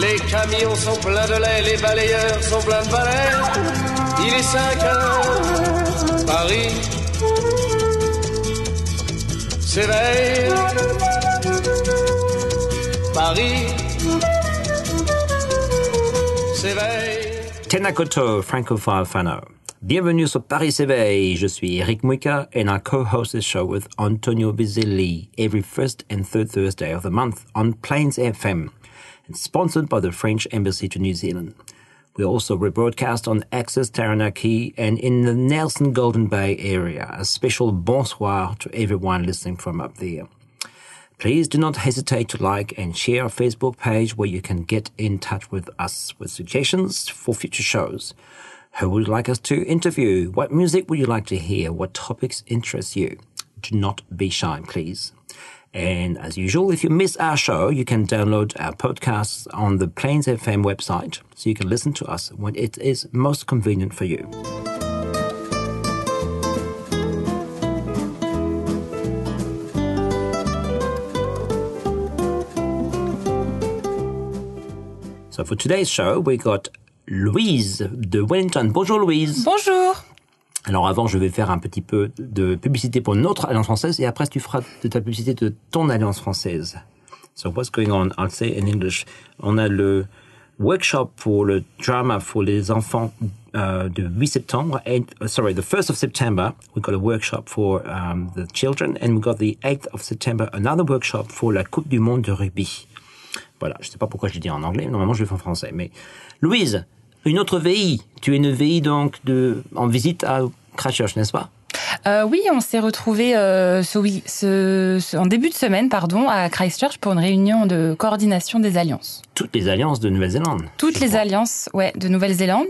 Les camions sont pleins de lait, les balayeurs sont pleins de balais. Il est 5 heures, Paris s'éveille. Paris s'éveille. Tenakoto Francophile Fano. Bienvenue sur Paris s'éveille. Je suis Eric Muika and I co-host this show with Antonio Vizzelli every first and third Thursday of the month on Plains FM and sponsored by the French Embassy to New Zealand. We also rebroadcast on Access Taranaki and in the Nelson Golden Bay area. A special bonsoir to everyone listening from up there. Please do not hesitate to like and share our Facebook page where you can get in touch with us with suggestions for future shows. Who would you like us to interview? What music would you like to hear? What topics interest you? Do not be shy, please. And as usual, if you miss our show, you can download our podcasts on the Plains FM website so you can listen to us when it is most convenient for you. So for today's show, we got Louise de Wellington. Bonjour Louise. Bonjour. Alors avant, je vais faire un petit peu de publicité pour notre alliance française et après tu feras de ta publicité de ton alliance française. So what's going on? I'll say in English. On a le workshop pour le drama pour les enfants uh, de 8 septembre. And, uh, sorry, the 1st of September, we got a workshop for um, the children and we got the 8th of September, another workshop for la Coupe du Monde de rugby. Voilà, je sais pas pourquoi je dis en anglais, normalement je le fais en français. Mais Louise, une autre VI. Tu es une VI donc de, en visite à Christchurch, n'est-ce pas? Euh, oui, on s'est retrouvés euh, ce, oui, ce- ce- en début de semaine pardon, à Christchurch pour une réunion de coordination des alliances. Toutes les alliances de Nouvelle-Zélande. Toutes les crois. alliances ouais, de Nouvelle-Zélande.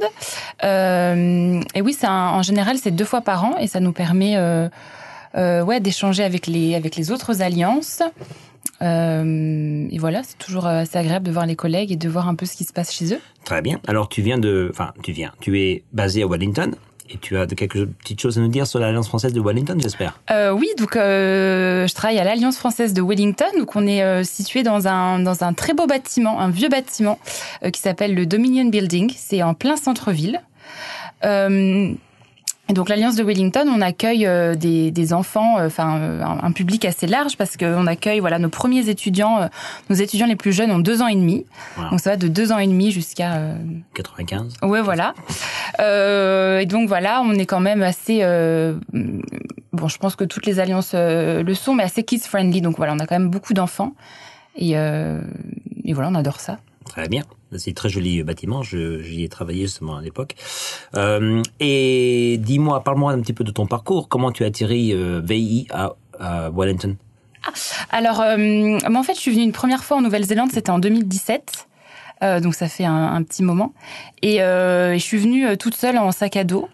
Euh, et oui, un- en général, c'est deux fois par an et ça nous permet ouais, d'échanger avec les, avec les autres alliances. Euh, et voilà, c'est toujours euh, assez agréable de voir les collègues et de voir un peu ce qui se passe chez eux. Très bien. Alors tu viens de, enfin tu viens, tu es basé à Wellington et tu as quelques petites choses à nous dire sur l'alliance française de Wellington, j'espère. Euh, oui, donc euh, je travaille à l'Alliance française de Wellington. Donc on est euh, situé dans un dans un très beau bâtiment, un vieux bâtiment qui s'appelle le Dominion Building. C'est en plein centre-ville. Euh, et donc l'Alliance de Wellington, on accueille euh, des, des enfants, euh, enfin euh, un, un public assez large parce qu'on accueille voilà nos premiers étudiants, nos étudiants les plus jeunes ont deux ans et demi, Voilà. donc ça va de deux ans et demi jusqu'à euh, 95. Ouais, voilà. Euh, et donc voilà, on est quand même assez. euh, bon, je pense que toutes les alliances euh, le sont, mais assez kids friendly. Donc voilà, on a quand même beaucoup d'enfants. Et, euh, et voilà, on adore ça. Très bien. C'est un très joli bâtiment. Je- J'y ai travaillé justement à l'époque. Euh, et dis-moi, parle-moi un petit peu de ton parcours. Comment tu as atterri euh, VI à, à Wellington? Alors, euh, mais en fait, je suis venue une première fois en Nouvelle-Zélande, c'était en 2017. Euh, donc ça fait un, un petit moment. Et euh, je suis venue euh, toute seule en sac à dos.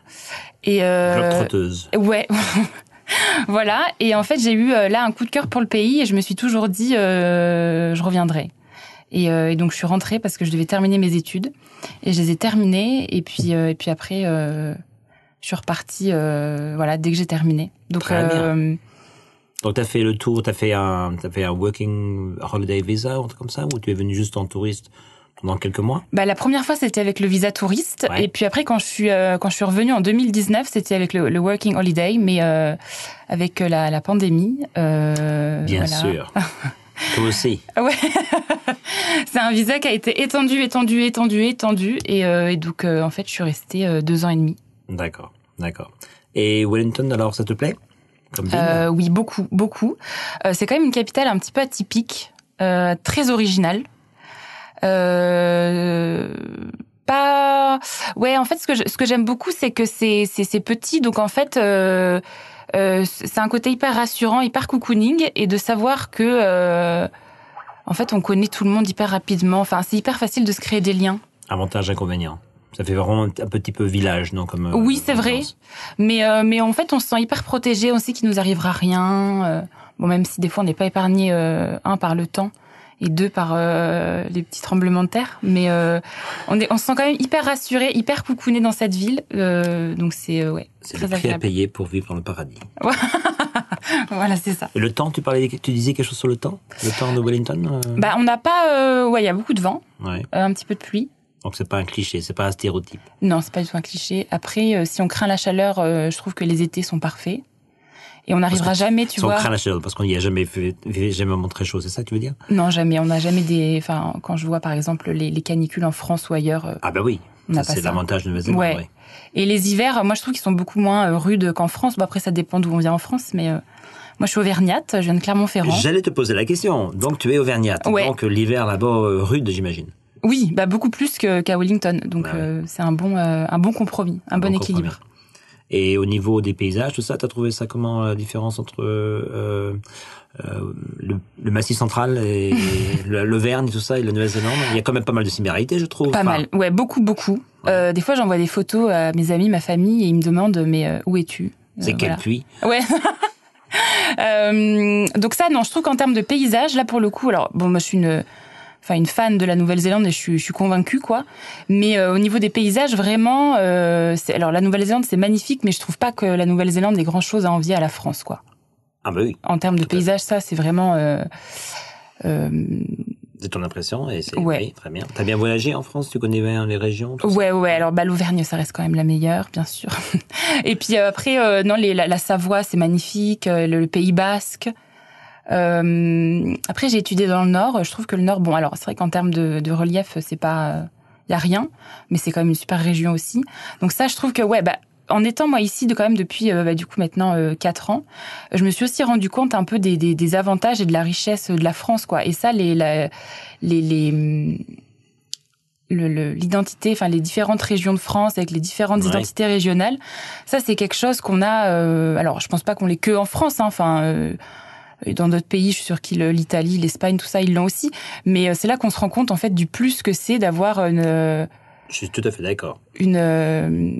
Et euh, Globe-trotteuse. Ouais. voilà. Et en fait, j'ai eu euh, là un coup de cœur pour le pays et je me suis toujours dit, euh, je reviendrai. Et, euh, et donc, je suis rentrée parce que je devais terminer mes études. Et je les ai terminées. Et puis, euh, et puis après, euh, je suis repartie, voilà, dès que j'ai terminé. Donc, Très bien. euh, Donc, tu as fait le tour, tu as fait un, t'as fait un working holiday visa ou un truc comme ça, ou tu es venu juste en touriste pendant quelques mois? Bah, la première fois, c'était avec le visa touriste. Ouais. Et puis après, quand je suis, quand je suis revenue en 2019, c'était avec le, le working holiday, mais avec la, la pandémie. Bien voilà. sûr. Toi aussi. Ouais. c'est un visa qui a été étendu, étendu, étendu, étendu. Et, euh, et donc, euh, en fait, je suis restée euh, deux ans et demi. D'accord, d'accord. Et Wellington, alors, ça te plaît Comme ville? Oui, beaucoup, beaucoup. C'est quand même une capitale un petit peu atypique, très originale. Euh, pas. Ouais, en fait, ce que je- ce que j'aime beaucoup, c'est que c'est c'est c'est petit, donc en fait. Euh, euh, c'est un côté hyper rassurant, hyper cocooning, et de savoir que euh, en fait, on connaît tout le monde hyper rapidement. Enfin, c'est hyper facile de se créer des liens. Avantage, inconvénient. Ça fait vraiment un petit peu village, non comme, euh, Oui, c'est vrai. Mais, euh, mais en fait, on se sent hyper protégé. On sait qu'il nous arrivera rien. euh, bon, même si des fois, on n'est pas épargné, euh, un, par le temps et deux, par euh, les petits tremblements de terre. Mais euh, on, est, on se sent quand même hyper rassuré, hyper coucouné dans cette ville. Euh, donc, c'est euh, ouais, C'est le prix à agréable. payer pour vivre dans le paradis. Voilà, c'est ça. Et le temps, tu parlais, tu disais quelque chose sur le temps? Le temps de Wellington Bah, on n'a pas... ouais, il y a beaucoup de vent, Ouais. un petit peu de pluie. Donc c'est pas un cliché, c'est pas un stéréotype. Non, c'est pas du tout un cliché. Après, si on craint la chaleur, je trouve que les étés sont parfaits. Et on n'arrivera jamais, tu vois. chaleur, parce qu'on n'y a jamais fait, jamais très chaud, c'est ça que tu veux dire? Non, jamais. On n'a jamais des. Enfin, quand je vois par exemple les, les canicules en France ou ailleurs. euh, Ah bah oui, c'est l'avantage de Nouvelle-Zélande. Ouais. ouais. Et les hivers, moi je trouve qu'ils sont beaucoup moins euh, rudes qu'en France. Bon, après, ça dépend d'où on vient en France, mais euh, moi je suis auvergnate, je viens de Clermont-Ferrand. J'allais te poser la question. Donc tu es auvergnate. Ouais. Donc l'hiver là-bas euh, rude, j'imagine. Oui, bah beaucoup plus qu'à Wellington. Donc Bah ouais. euh, c'est un bon, euh, un bon compromis, un, bon, Bon équilibre. compromis. Et au niveau des paysages, tout ça, t'as trouvé ça comment la différence entre euh, euh, le, le Massif central et le- l'Auvergne, tout ça, et la Nouvelle-Zélande Il y a quand même pas mal de similarités, je trouve. Pas Enfin, mal, ouais, beaucoup, beaucoup. Euh, des fois, j'envoie des photos à mes amis, ma famille, et ils me demandent, mais où es-tu? C'est quel voilà. puits? Ouais. Donc ça, non, je trouve qu'en termes de paysage, là pour le coup, alors bon, moi je suis une, enfin une fan de la Nouvelle-Zélande et je suis, je suis convaincue quoi. Mais euh, au niveau des paysages, vraiment, euh, alors la Nouvelle-Zélande c'est magnifique, mais je trouve pas que la Nouvelle-Zélande ait grand chose à envier à la France quoi. Ah bah oui, En termes de Tout à fait. paysage, ça c'est vraiment. Euh, euh, c'est ton impression et c'est Ouais. oui, très bien. T'as bien voyagé en France? Tu connais bien les régions tout ça? Ouais, ouais. Alors, bah, l'Auvergne, ça reste quand même la meilleure, bien sûr. Et puis euh, après, euh, non, les, la, la Savoie, c'est magnifique. euh, le, le Pays Basque. Euh, après, j'ai étudié dans le Nord. Je trouve que le Nord, bon, alors c'est vrai qu'en termes de, de relief, c'est pas, il y a rien, mais c'est quand même une super région aussi. Donc ça, je trouve que ouais, bah. En étant moi ici de quand même depuis euh, bah, du coup maintenant euh, quatre ans, je me suis aussi rendu compte un peu des, des, des avantages et de la richesse de la France quoi. Et ça les la- les, les le- le- l'identité, enfin les différentes régions de France avec les différentes Ouais. identités régionales, ça c'est quelque chose qu'on a. euh, alors je pense pas qu'on l'ait que en France, hein, enfin euh, dans d'autres pays, je suis sûre qu'ils l'Italie, l'Espagne, tout ça ils l'ont aussi. Mais euh, c'est là qu'on se rend compte en fait du plus que c'est d'avoir une Je suis tout à fait d'accord. une euh,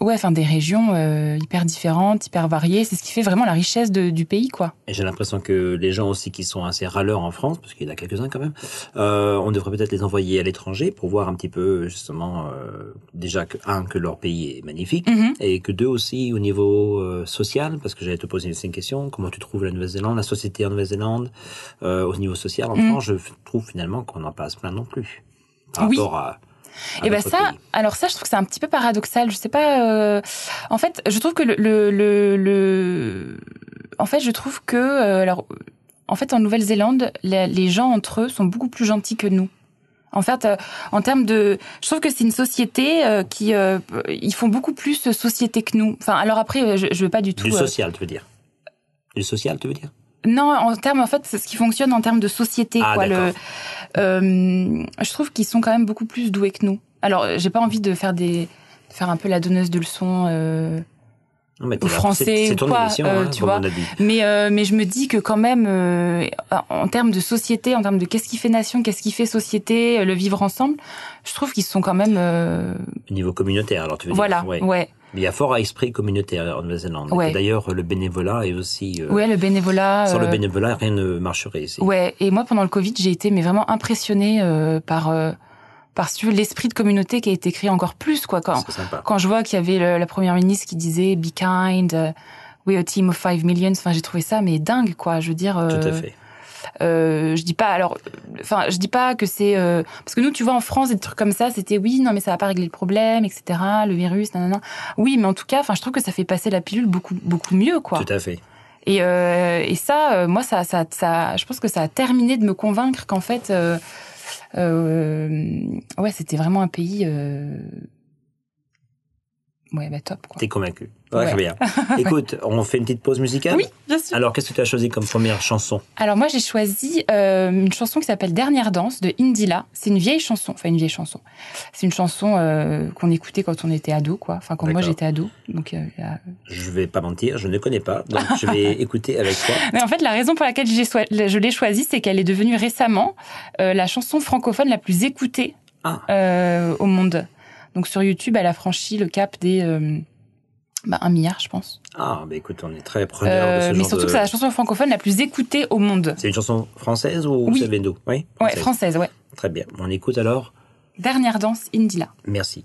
ouais, enfin des régions euh, hyper différentes, hyper variées. C'est ce qui fait vraiment la richesse de- du pays, quoi. Et j'ai l'impression que les gens aussi qui sont assez râleurs en France, parce qu'il y en a quelques-uns quand même, euh, on devrait peut-être les envoyer à l'étranger pour voir un petit peu justement euh, déjà que un que leur pays est magnifique Mhm. et que deux aussi au niveau euh, social, parce que j'allais te poser une question, comment tu trouves la Nouvelle-Zélande, la société en Nouvelle-Zélande euh, au niveau social en Mhm. France, je trouve finalement qu'on n'en passe plein non plus par Oui. rapport à, à Et ben ça, pays. alors ça, je trouve que c'est un petit peu paradoxal. Je sais pas. euh, En fait, je trouve que le, le, le, le- en fait, je trouve que euh, alors, en fait, en Nouvelle-Zélande, les, gens entre eux sont beaucoup plus gentils que nous. En fait, euh, en termes de, je trouve que c'est une société euh, qui, euh, ils font beaucoup plus société que nous. Enfin, alors après, je, je veux pas du tout. Du social, tu veux dire Du social, tu veux dire non, en termes, en fait, c'est ce qui fonctionne en termes de société, Ah, quoi. Le, euh, je trouve qu'ils sont quand même beaucoup plus doués que nous. Alors, euh, j'ai pas envie de faire des, de faire un peu la donneuse de leçons, euh, Non, mais là- français ou ton quoi, émission, euh, hein, tu vois. mais euh, mais je me dis que quand même, en termes de société, en termes de qu'est-ce qui fait nation, qu'est-ce qui fait société, le vivre ensemble, je trouve qu'ils sont quand même, Au niveau communautaire, alors tu veux voilà, dire ouais. ouais. Il y a fort à esprit communautaire en Nouvelle-Zélande. Ouais. D'ailleurs, le bénévolat est aussi. euh, le bénévolat. Sans le euh, bénévolat, rien ne marcherait ici. Ouais, et moi pendant le Covid, j'ai été mais vraiment impressionnée euh, par euh, par l'esprit de communauté qui a été créé encore plus quoi quand quand je vois qu'il y avait le- la première ministre qui disait be kind, euh, we're a team of five millions, enfin j'ai trouvé ça mais dingue quoi, je veux dire euh, Tout à fait. Euh, je dis pas alors enfin je dis pas que c'est euh, parce que nous tu vois en France des trucs comme ça, c'était oui non mais ça va pas régler le problème etc. le virus nanana. Oui, mais en tout cas, enfin je trouve que ça fait passer la pilule beaucoup beaucoup mieux quoi. Tout à fait. Et, euh, et ça, euh, moi, ça, ça, ça, je pense que ça a terminé de me convaincre qu'en fait, euh, euh, ouais, c'était vraiment un pays, euh, Ouais, bah top. T'es convaincu. Ouais, bien. Écoute, on fait une petite pause musicale Oui, bien sûr. Alors, qu'est-ce que tu as choisi comme première chanson Alors moi j'ai choisi euh, une chanson qui s'appelle Dernière danse de Indila. C'est une vieille chanson, enfin une vieille chanson. C'est une chanson euh, qu'on écoutait quand on était ado, quoi. Enfin quand moi j'étais ado. Donc euh, Je vais pas mentir, je ne connais pas, donc je vais écouter avec toi. Mais en fait la raison pour laquelle soi- je l'ai choisie, c'est qu'elle est devenue récemment euh, la chanson francophone la plus écoutée Ah. au monde. Donc sur YouTube, elle a franchi le cap des euh, bah, un milliard, je pense. Ah, bah écoute, on est très preneur de Euh, ce mais genre surtout de... que c'est la chanson francophone la plus écoutée au monde. C'est une chanson française ou Oui. d'où Oui Ouais, française. française, ouais. Très bien. On écoute alors. Dernière danse, Indila. Merci.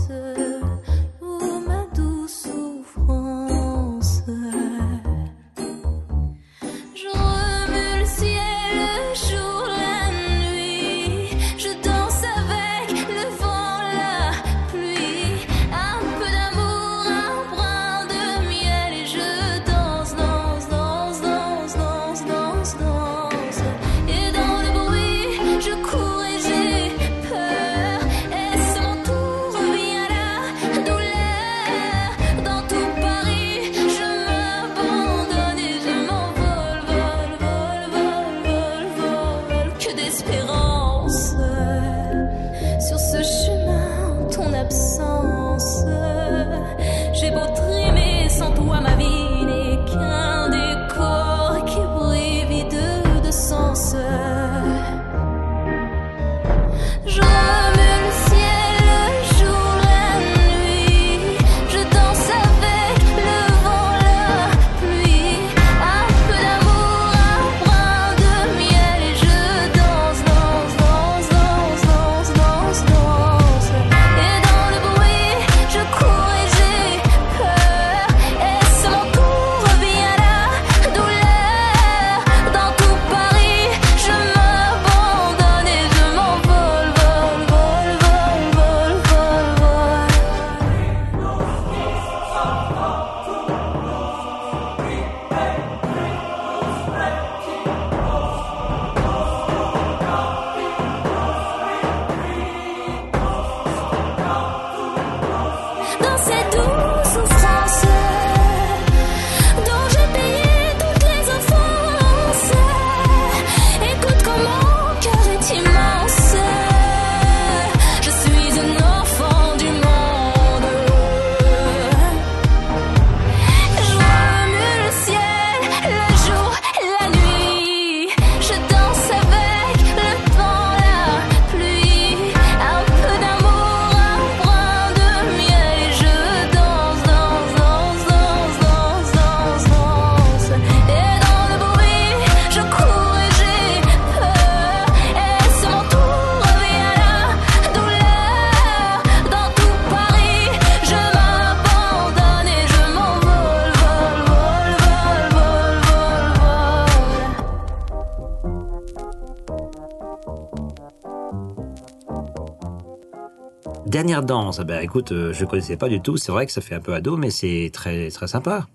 Dernière danse. Ah Ben écoute, euh, je connaissais pas du tout. C'est vrai que ça fait un peu ado, mais c'est très très sympa.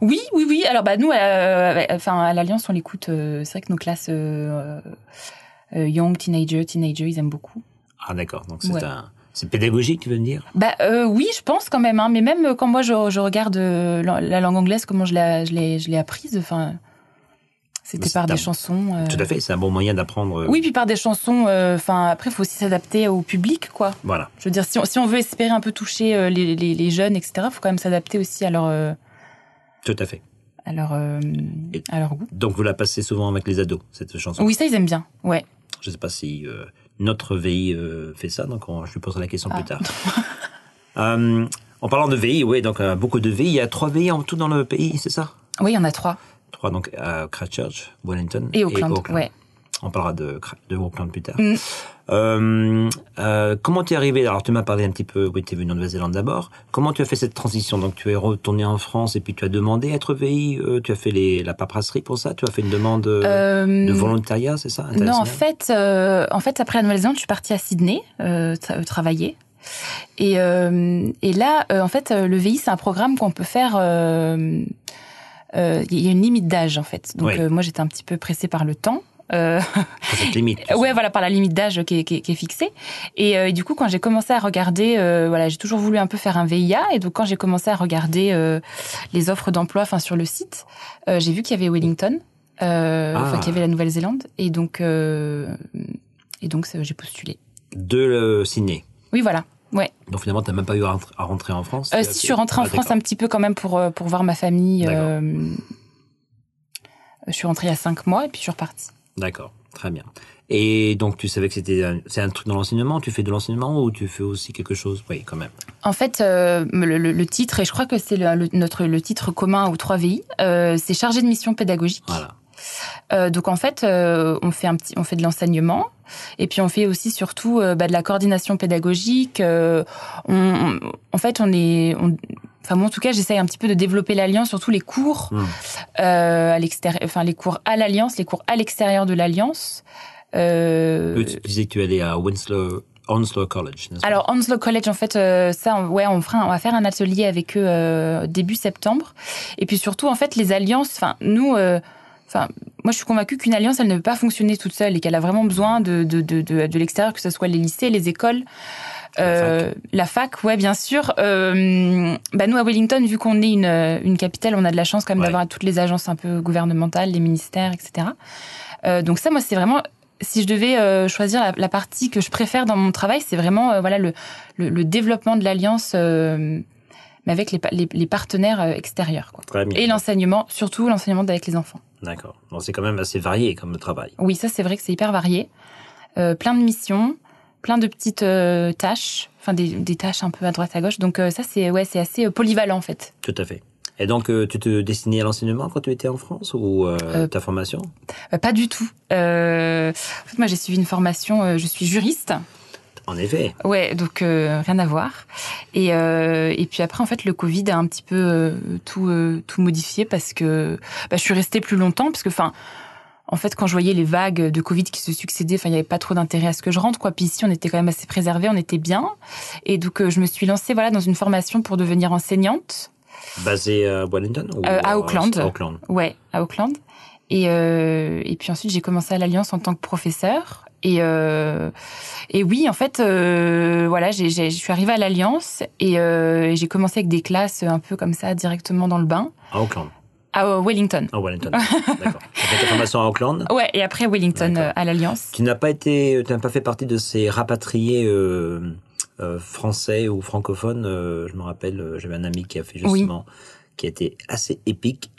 Oui, oui, oui. Alors bah nous, euh, enfin à l'Alliance, on l'écoute. euh, c'est vrai que nos classes euh, young, teenager, teenager, ils aiment beaucoup. Ah d'accord. Donc c'est Ouais. un, c'est pédagogique, tu veux me dire? Bah euh, oui, je pense quand même. Hein, mais même quand moi je, je regarde la la langue anglaise, comment je l'ai, je l'ai, je l'ai apprise. Enfin, c'était par des chansons. euh, Tout à fait. C'est un bon moyen d'apprendre. euh, Oui, puis par des chansons. euh, Enfin, après, il faut aussi s'adapter au public, quoi. Voilà. Je veux dire, si on, si on veut espérer un peu toucher les, les, les jeunes, etc., il faut quand même s'adapter aussi à leur, Tout à fait. à leur, à leur goût. Donc vous la passez souvent avec les ados cette chanson? Oui, ça, ils aiment bien. Ouais. Je sais pas si notre VI fait ça, donc on- je lui poserai la question Ah. plus tard. Euh, En parlant de VI, oui, donc beaucoup de VI. Il y a trois VI en tout dans le pays, c'est ça? Oui, il y en a trois. Trois, donc à Christchurch, Wellington Et Auckland, ouais. On parlera de, de Auckland plus tard. Mm. Euh, euh, comment tu es arrivé Alors, tu m'as parlé un petit peu, oui, tu es venu en Nouvelle-Zélande d'abord. Comment tu as fait cette transition? Donc, tu es retourné en France et puis tu as demandé à être VI. euh, tu as fait les, la paperasserie pour ça? Tu as fait une demande euh, de volontariat, c'est ça? Non, en fait, en fait, après la Nouvelle-Zélande, je suis partie à Sydney tra- travailler. Et, et là, en fait, le VI, c'est un programme qu'on peut faire. Euh, Il y a une limite d'âge, en fait. Donc, Oui. euh, moi, j'étais un petit peu pressée par le temps. Euh, cette limite. ouais, voilà, par la limite d'âge qui est, qui qui est fixée. Et, euh, et du coup, quand j'ai commencé à regarder, euh, voilà, j'ai toujours voulu un peu faire un VIA. Et donc, quand j'ai commencé à regarder euh, les offres d'emploi, enfin sur le site, euh, j'ai vu qu'il y avait Wellington, euh, Ah. enfin qu'il y avait la Nouvelle-Zélande. Et donc, euh, et donc, j'ai postulé. De euh, Sydney. Oui, voilà. Ouais. Donc, finalement, tu n'as même pas eu à rentrer, à rentrer en France Euh, si je suis rentrée en Ah, France un petit peu quand même pour euh, pour voir ma famille. Euh, je suis rentrée il y a cinq mois et puis je suis repartie. D'accord, très bien. Et donc, tu savais que c'était un- c'est un truc dans l'enseignement? Tu fais de l'enseignement ou tu fais aussi quelque chose? Oui, quand même. En fait, euh, le, le- le titre, et je crois que c'est le, le- notre le titre commun aux trois VI, c'est chargé de mission pédagogique. Voilà. Euh, donc en fait, euh, on fait un petit, on fait de l'enseignement, et puis on fait aussi surtout euh, bah, de la coordination pédagogique. euh, on, on- en fait, on est, on- enfin moi en tout cas, j'essaye un petit peu de développer l'alliance, surtout les cours Hmm. euh, à l'extérieur, enfin les cours à l'alliance, les cours à l'extérieur de l'alliance. Euh, tu disais que tu allais à Winslow, Onslow College, alors Onslow College, en fait, euh, ça, on- ouais, on fera, on va faire un atelier avec eux euh, début septembre. Et puis surtout, en fait, les alliances. Enfin, nous, euh, enfin, moi, je suis convaincue qu'une alliance, elle ne peut pas fonctionner toute seule et qu'elle a vraiment besoin de de de, de, de l'extérieur, que ce soit les lycées, les écoles. Euh, la fac, ouais, bien sûr. Euh, bah nous à Wellington, vu qu'on est une, une capitale, on a de la chance quand même Ouais. d'avoir toutes les agences un peu gouvernementales, les ministères, etc. Euh, donc ça, moi, c'est vraiment si je devais euh, choisir la, la partie que je préfère dans mon travail, c'est vraiment euh, voilà le, le, le développement de l'alliance, euh, mais avec les, les, les partenaires extérieurs. Quoi. Très bien. Et l'enseignement, surtout l'enseignement avec les enfants. D'accord. Bon, c'est quand même assez varié comme travail. Oui, ça c'est vrai que c'est hyper varié. Euh, plein de missions, plein de petites euh, tâches, enfin des, des tâches un peu à droite à gauche. Donc euh, ça c'est ouais c'est assez euh, polyvalent en fait. Tout à fait. Et donc, tu te destinais à l'enseignement quand tu étais en France ou euh, ta formation? pas du tout. Euh, en fait, moi j'ai suivi une formation, euh, je suis juriste. En effet. Ouais, donc euh, rien à voir. Et, euh, et puis après, en fait, le Covid a un petit peu euh, tout, tout modifié parce que bah, je suis restée plus longtemps parce que, enfin, en fait, quand je voyais les vagues de Covid qui se succédaient, enfin, il n'y avait pas trop d'intérêt à ce que je rentre, quoi. Puis ici, on était quand même assez préservés, on était bien. Et donc, je me suis lancée, voilà, dans une formation pour devenir enseignante. Basé à Wellington ou à Auckland. à Auckland. Ouais, à Auckland. Et, euh, et puis ensuite, j'ai commencé à l'Alliance en tant que professeur. Et, euh, et oui, en fait, euh, voilà, j'ai, je suis arrivée à l'Alliance et, euh, j'ai commencé avec des classes un peu comme ça, directement dans le bain, À Auckland. à Wellington. À Wellington. D'accord. Ta formation à Auckland. Ouais, et après Wellington à l'Alliance. Tu n'as pas été, tu n'as pas fait partie de ces rapatriés français ou francophones. je me rappelle, j'avais un ami qui a fait justement, qui a été assez épique.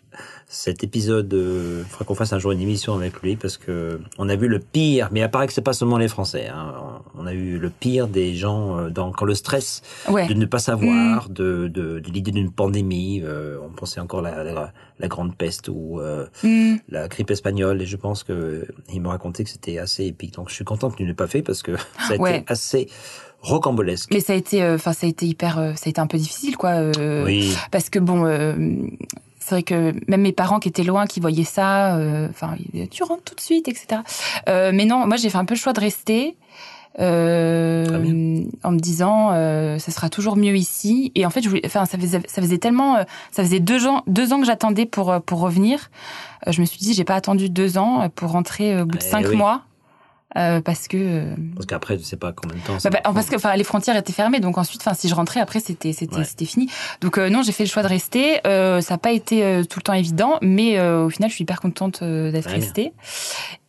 Cet épisode, euh, il faudra qu'on fasse un jour une émission avec lui parce que on a vu le pire. Mais il apparaît que c'est pas seulement les Français. Hein. On a eu le pire des gens euh, dans quand le stress Ouais. de ne pas savoir, de, de, de l'idée d'une pandémie. euh, on pensait encore la, la, la grande peste ou euh, Hmm. la grippe espagnole et je pense que il me racontait que c'était assez épique. Donc je suis content que tu ne l'aies pas fait parce que ça a Ouais. été assez rocambolesque. Mais ça a été, euh, enfin, ça a été hyper, euh, ça a été un peu difficile, quoi. euh, oui, Parce que bon, euh, c'est vrai que même mes parents qui étaient loin, qui voyaient ça, euh, enfin, tu rentres tout de suite, etc. Euh, mais non, moi j'ai fait un peu le choix de rester. euh, en me disant euh, ça sera toujours mieux ici et en fait je voulais, enfin ça faisait ça faisait tellement euh, ça faisait deux ans deux ans que j'attendais pour euh, pour revenir je me suis dit j'ai pas attendu deux ans pour rentrer au bout de Eh cinq oui. mois euh, parce que euh, parce qu'après je sais pas combien de temps. bah, bah, parce que enfin les frontières étaient fermées donc ensuite enfin si je rentrais après c'était c'était Ouais. c'était fini donc euh, non j'ai fait le choix de rester euh, ça n'a pas été euh, tout le temps évident mais euh, au final je suis hyper contente euh, d'être restée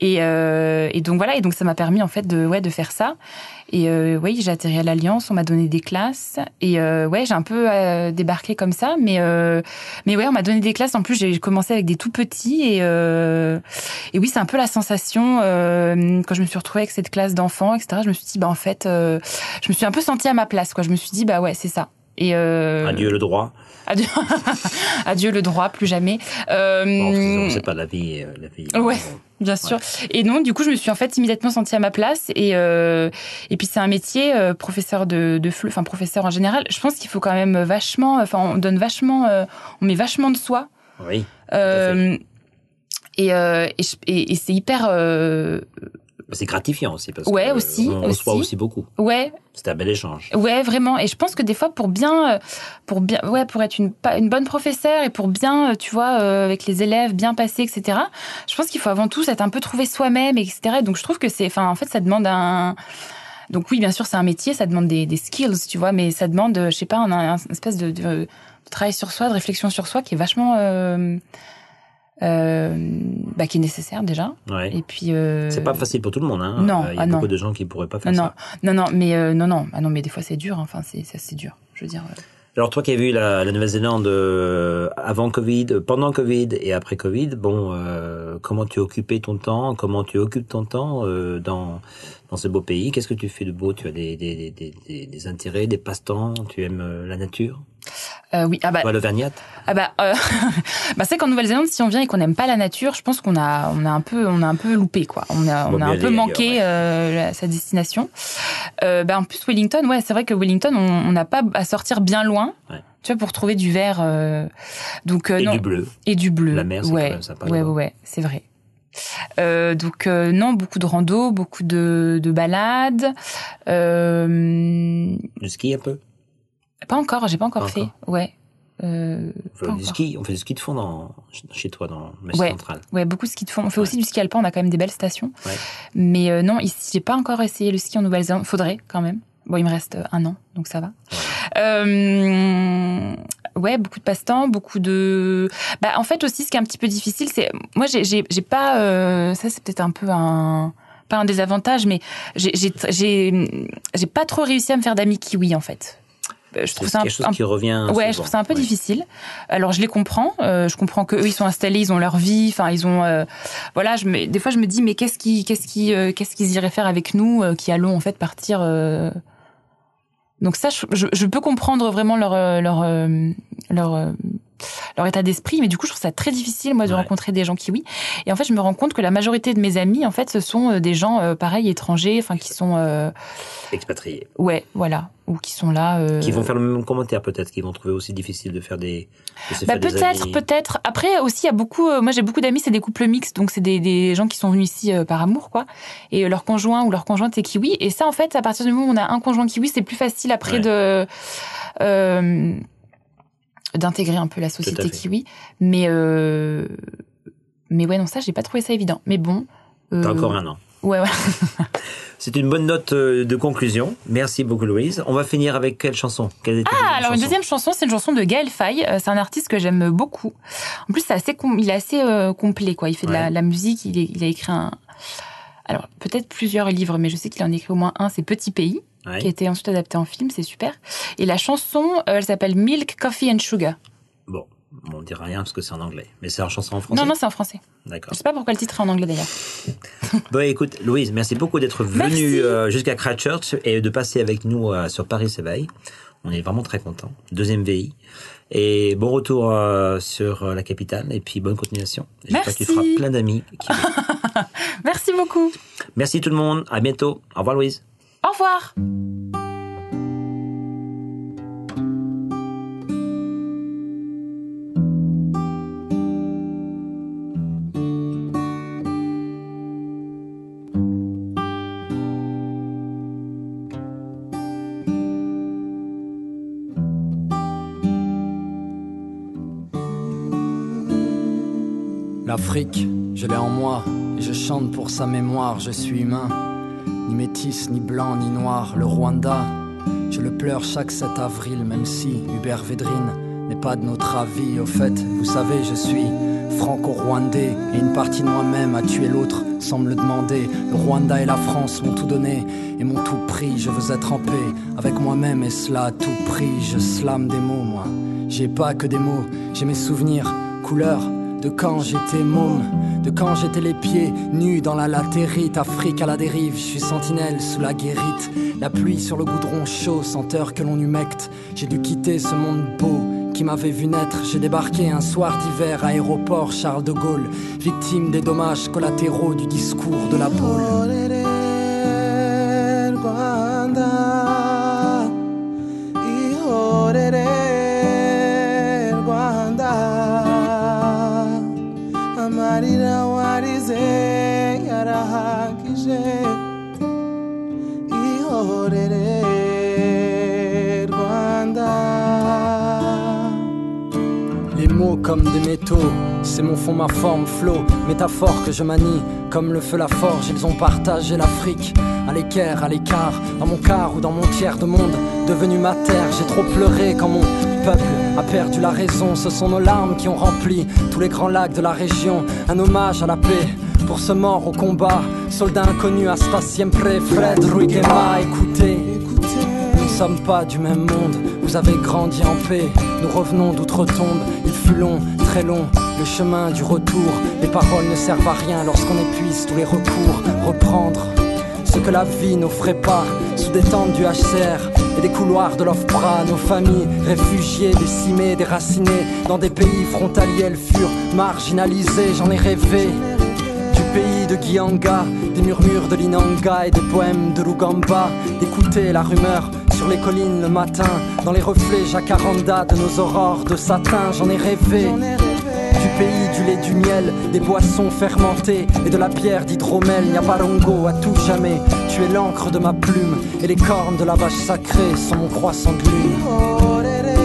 et euh, et donc voilà et donc ça m'a permis en fait de ouais de faire ça. Et euh, oui j'ai atterri à l'alliance on m'a donné des classes. Et euh, ouais j'ai un peu euh, débarqué comme ça. Mais euh, mais ouais on m'a donné des classes. En plus j'ai commencé avec des tout petits. Et euh, et oui c'est un peu la sensation quand je me suis retrouvée avec cette classe d'enfants etc je me suis dit bah en fait je me suis un peu sentie à ma place quoi. Je me suis dit bah ouais c'est ça Et euh, Adieu le droit. Adieu, adieu le droit, plus jamais. Euh, Bon, c'est pas la vie. euh, La vie Ouais. Bien sûr. Et non, du coup, je me suis en fait immédiatement sentie à ma place. Et euh, et puis c'est un métier, euh, professeur de de fleu, enfin professeur en général. Je pense qu'il faut quand même vachement, enfin on donne vachement, euh, on met vachement de soi. Oui. Euh, et, euh, et, et, c'est hyper, euh, C'est gratifiant aussi parce Ouais, que aussi, on reçoit aussi. aussi beaucoup. ouais, C'était un bel échange. Ouais, vraiment. Et je pense que des fois, pour bien, euh, pour bien, ouais, pour être une, bonne professeure et pour bien, euh, tu vois, euh, avec les élèves, bien passer, etc. Je pense qu'il faut avant tout s'être un peu trouvé soi-même, etc. Et donc, je trouve que c'est, enfin, en fait, ça demande un. Donc oui, bien sûr, c'est un métier, ça demande des, des skills, tu vois, mais ça demande, je sais pas, un, un espèce de, de, de travail sur soi, de réflexion sur soi, qui est vachement, euh, euh, bah, qui est nécessaire déjà. Ouais. Et puis. euh, C'est pas facile pour tout le monde. Hein. non, Il y a ah non. beaucoup de gens qui pourraient pas faire Non, ça. non, non, mais euh, non, non, ah non, mais des fois c'est dur. hein. Enfin, c'est, ça, c'est dur. Je veux dire. Alors toi qui as vu la, la Nouvelle-Zélande avant Covid, pendant Covid et après Covid, bon, comment tu occupais ton temps? Comment tu occupes ton temps dans dans ce beau pays? Qu'est-ce que tu fais de beau? Tu as des des, des, des, intérêts, des passe-temps? Tu aimes la nature? Euh, oui, ah bah, Toi, l'Auvergnat Ah bah, euh, bah c'est qu'en Nouvelle-Zélande, si on vient et qu'on n'aime pas la nature, je pense qu'on a, on a un peu, on a un peu loupé quoi. On a, on un peu manqué ailleurs, euh, sa destination. Euh, bah en plus Wellington, ouais, c'est vrai que Wellington, on n'a pas à sortir bien loin. Ouais. Tu vois, pour trouver du vert. donc et non. du bleu. Et du bleu. La mer, c'est ouais. quand même sympa, Ouais, ouais, ouais, c'est vrai. Euh, donc euh, non, beaucoup de rando, beaucoup de, de balades. Euh, Du ski un peu? Pas encore, j'ai pas encore Pas fait. encore. Ouais. Euh, On fait du ski, on fait du ski de fond dans, chez toi dans le Ouais. central. Ouais, beaucoup de ski de fond. On fait aussi du ski alpin, on a quand même des belles stations. Ouais. Mais euh, non, ici, j'ai pas encore essayé le ski en Nouvelle-Zélande. Faudrait quand même. Bon, il me reste euh, un an, donc ça va. Euh, ouais, beaucoup de passe-temps, beaucoup de. Bah, en fait aussi, ce qui est un petit peu difficile, c'est moi, j'ai, pas. euh, Ça, c'est peut-être un peu un pas un désavantage, mais j'ai pas trop réussi à me faire d'amis kiwi en fait. Euh, Je trouve ça un, quelque chose un qui revient. Ouais, je souvent. trouve ça un peu Ouais. difficile. Alors je les comprends. euh, je comprends que eux ils sont installés, ils ont leur vie. Enfin ils ont. euh, voilà, je me, des fois je me dis mais qu'est-ce qui, qu'est-ce qui, euh, qu'est-ce qu'ils iraient faire avec nous euh, qui allons en fait partir. euh, Donc ça, je, je, je peux comprendre vraiment leur leur leur euh, leur état d'esprit, mais du coup je trouve ça très difficile moi de Ouais. rencontrer des gens kiwis. Et en fait je me rends compte que la majorité de mes amis en fait ce sont euh, des gens euh, pareils étrangers, enfin qui sont euh, Expatriés. ouais voilà ou qui sont là. euh, Qui vont faire le même commentaire peut-être, qui vont trouver aussi difficile de faire des. de Bah peut-être, peut-être. Après aussi, il y a beaucoup. euh, moi, j'ai beaucoup d'amis, c'est des couples mixtes, donc c'est des, des gens qui sont venus ici euh, par amour, quoi. Et leur conjoint ou leur conjointe est kiwi. Et ça, en fait, à partir du moment où on a un conjoint kiwi, c'est plus facile après Ouais. de euh, d'intégrer un peu la société kiwi. Mais euh, mais ouais, non, ça, j'ai pas trouvé ça évident. Mais bon. euh, T'as encore un an. Ouais, ouais. C'est une bonne note euh, de conclusion. Merci beaucoup, Louise. On va finir avec quelle chanson? Quelle Ah, alors une deuxième chanson, c'est une chanson de Gaël Faye. C'est un artiste que j'aime beaucoup. En plus, assez, il est assez euh, complet, quoi. Il fait de la, musique. Il, est- il a écrit un, alors peut-être plusieurs livres, mais je sais qu'il en a écrit au moins un. C'est Petit Pays, Ouais. qui a été ensuite adapté en film. C'est super. Et la chanson, euh, elle s'appelle Milk, Coffee and Sugar. Bon, on dira rien parce que c'est en anglais. Mais c'est en chanson en français? Non, non, c'est en français. D'accord. Je sais pas pourquoi le titre est en anglais d'ailleurs. Bon, écoute, Louise, merci beaucoup d'être venue euh, jusqu'à Christchurch et de passer avec nous euh, sur Paris s'éveille. On est vraiment très contents. Deuxième VI. Et bon retour euh, sur la capitale et puis bonne continuation. J'espère que tu feras plein d'amis. qui- Merci beaucoup. Merci tout le monde. À bientôt. Au revoir, Louise. Au revoir. L'Afrique, je l'ai en moi, je chante pour sa mémoire, je suis humain. Ni métis, ni blanc, ni noir, le Rwanda, je le pleure chaque 7 avril, même si Hubert Védrine n'est pas de notre avis. Au fait, vous savez, je suis franco-rwandais, et une partie de moi-même a tué l'autre sans me le demander. Le Rwanda et la France m'ont tout donné et m'ont tout pris. Je veux être en paix avec moi-même et cela tout prix. Je slame des mots, moi. J'ai pas que des mots, j'ai mes souvenirs, couleurs de quand j'étais môme, de quand j'étais les pieds nus dans la latérite, Afrique à la dérive, je suis sentinelle sous la guérite, La pluie sur le goudron chaud, senteur que l'on humecte. J'ai dû quitter ce monde beau qui m'avait vu naître. J'ai débarqué un soir d'hiver, aéroport Charles de Gaulle, victime des dommages collatéraux du discours de la boule. Comme des métaux, c'est mon fond, ma forme, flot, métaphore que je manie, comme le feu la forge, ils ont partagé l'Afrique, à l'équerre, à l'écart, dans mon quart ou dans mon tiers de monde, devenu ma terre, j'ai trop pleuré quand mon peuple a perdu la raison, ce sont nos larmes qui ont rempli tous les grands lacs de la région, un hommage à la paix. Pour ce mort au combat, soldat inconnu à sta siempre Fred Ruigema, écoutez, ne sommes pas du même monde, vous avez grandi en paix, nous revenons d'outre-tombe, il fut long, très long, le chemin du retour, les paroles ne servent à rien lorsqu'on épuise tous les recours, reprendre ce que la vie n'offrait pas, sous des tentes du HCR et des couloirs de l'OFPRA, nos familles réfugiées, décimées, déracinées, dans des pays frontaliers, elles furent marginalisées, j'en ai rêvé du pays de Guyanga, des murmures de l'Inanga et des poèmes de Lugamba, d'écouter la rumeur sur les collines le matin, dans les reflets jacaranda de nos aurores de satin, j'en ai rêvé. Du pays du lait, du miel, des boissons fermentées et de la bière d'hydromel, Nyabarongo à tout jamais. Tu es l'encre de ma plume et les cornes de la vache sacrée sont mon croissant de lune.